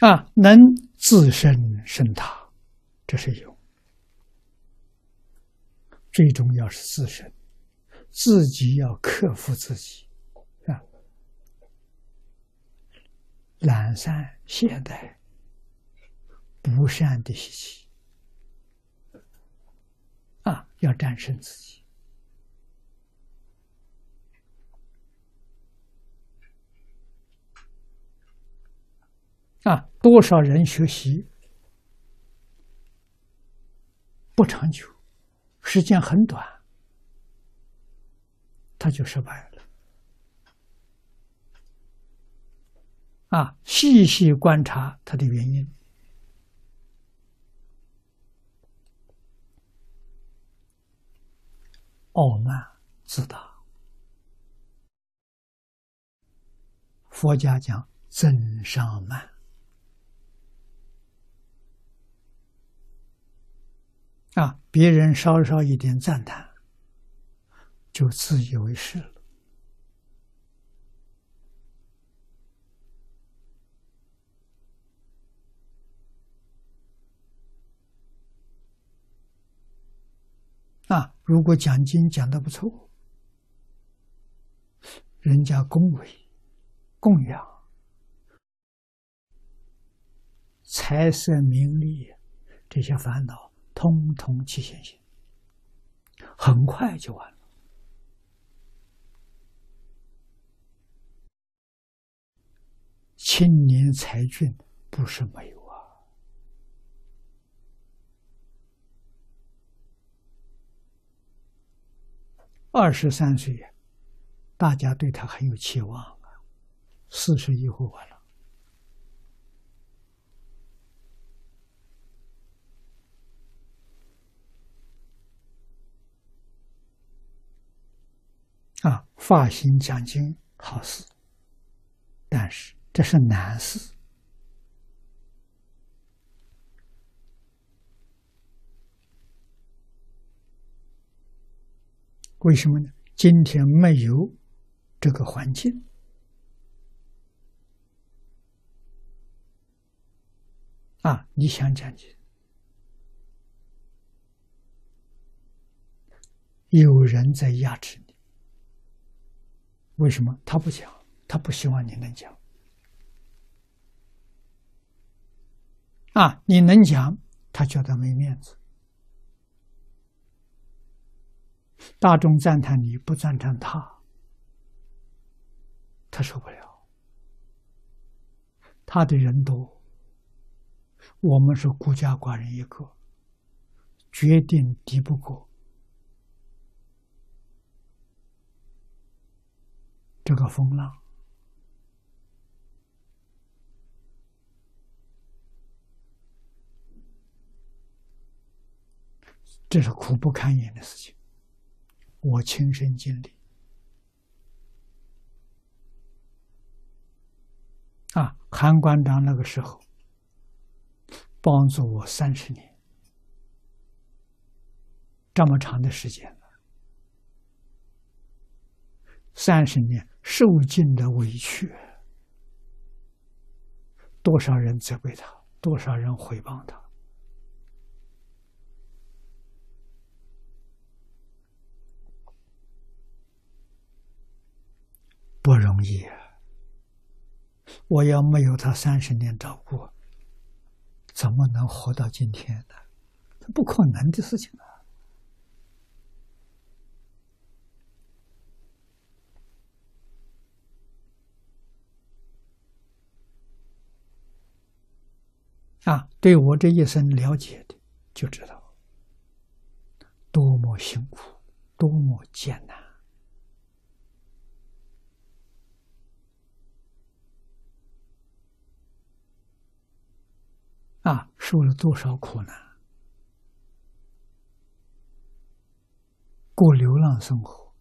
啊，能自身生他，这是有。最重要是自身，自己要克服自己啊，懒散懈怠、不善的习气啊，要战胜自己啊。多少人学习不长久，时间很短，他就失败了。啊，细细观察他的原因，傲慢自大。佛家讲增上慢。啊！别人稍稍一点赞叹，就自以为是了。啊！如果讲经讲的不错，人家恭维、供养、财色名利这些烦恼。通通起现行，很快就完了。青年才俊不是没有啊，二十三岁，大家对他很有期望啊，四十以后完了。啊，发心讲经好事，但是这是难事。为什么呢？今天没有这个环境啊！你想讲经，有人在压制你。为什么他不讲？他不希望你能讲啊！你能讲，他觉得没面子。大众赞叹你不赞叹他，他受不了。他的人多，我们是孤家寡人一个，决定敌不过。这个风浪，这是苦不堪言的事情，我亲身经历。啊，韩馆长那个时候帮助我三十年，这么长的时间。三十年受尽的委屈，多少人责备他，多少人诽谤他，不容易啊！我要没有他三十年照顾，怎么能活到今天呢？这不可能的事情啊！啊，对我这一生了解的，就知道多么辛苦，多么艰难啊，受了多少苦难，过流浪生活，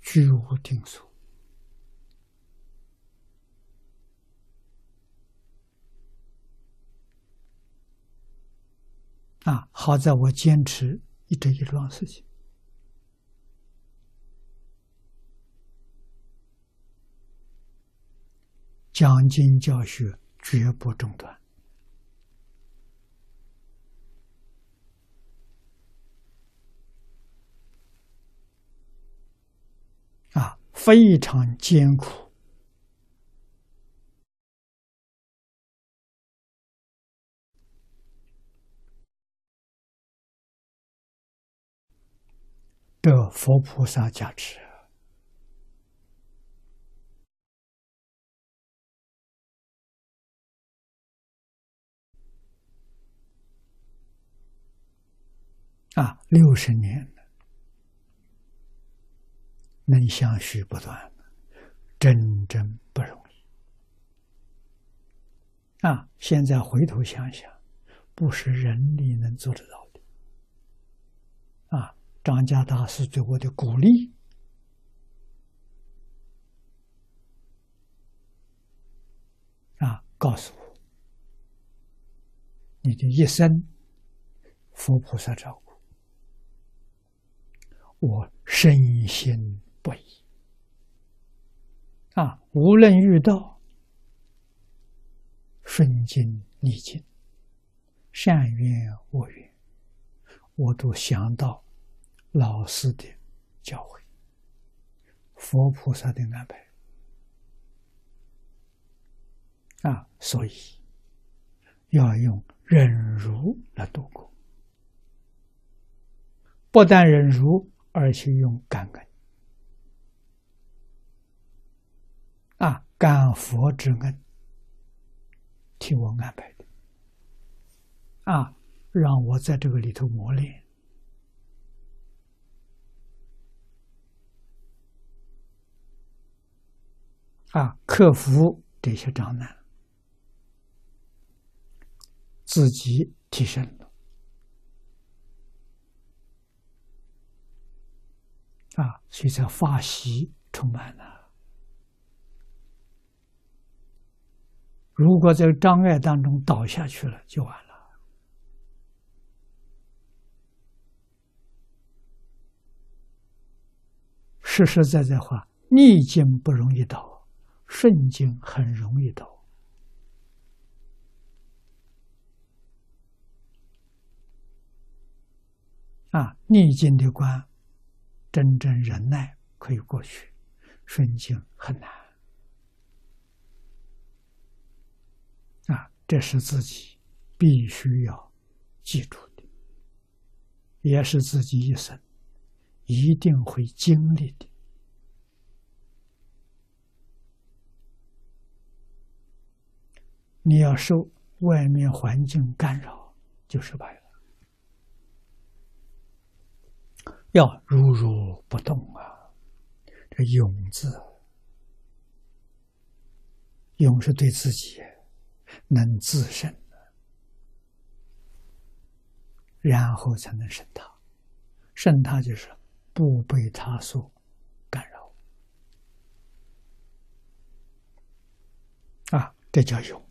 居无定所。啊！好在我坚持一直一桩事情，讲经教学绝不中断。啊，非常艰苦。得佛菩萨加持啊，六十年能相续不断，真真不容易啊！现在回头想想，不是人力能做得到。张家大师对我的鼓励啊，告诉我，你的一生佛菩萨照顾，我深信不疑啊！无论遇到顺境逆境、善缘恶缘，我都想到。老师的教诲，佛菩萨的安排啊，所以要用忍辱来度过。不但忍辱，而且用感恩啊，感佛之恩，替我安排的啊，让我在这个里头磨练。啊，克服这些障碍，自己提升了。啊，所以才发喜充满了。如果在障碍当中倒下去了，就完了。实实在在话，逆境不容易倒。顺境很容易倒啊！逆境的关，真正忍耐可以过去，顺境很难啊！这是自己必须要记住的，也是自己一生一定会经历的。你要受外面环境干扰，就失败了。要如如不动啊！这“勇”字，“勇”是对自己能自胜，然后才能胜他。胜他就是不被他所干扰啊！这叫勇。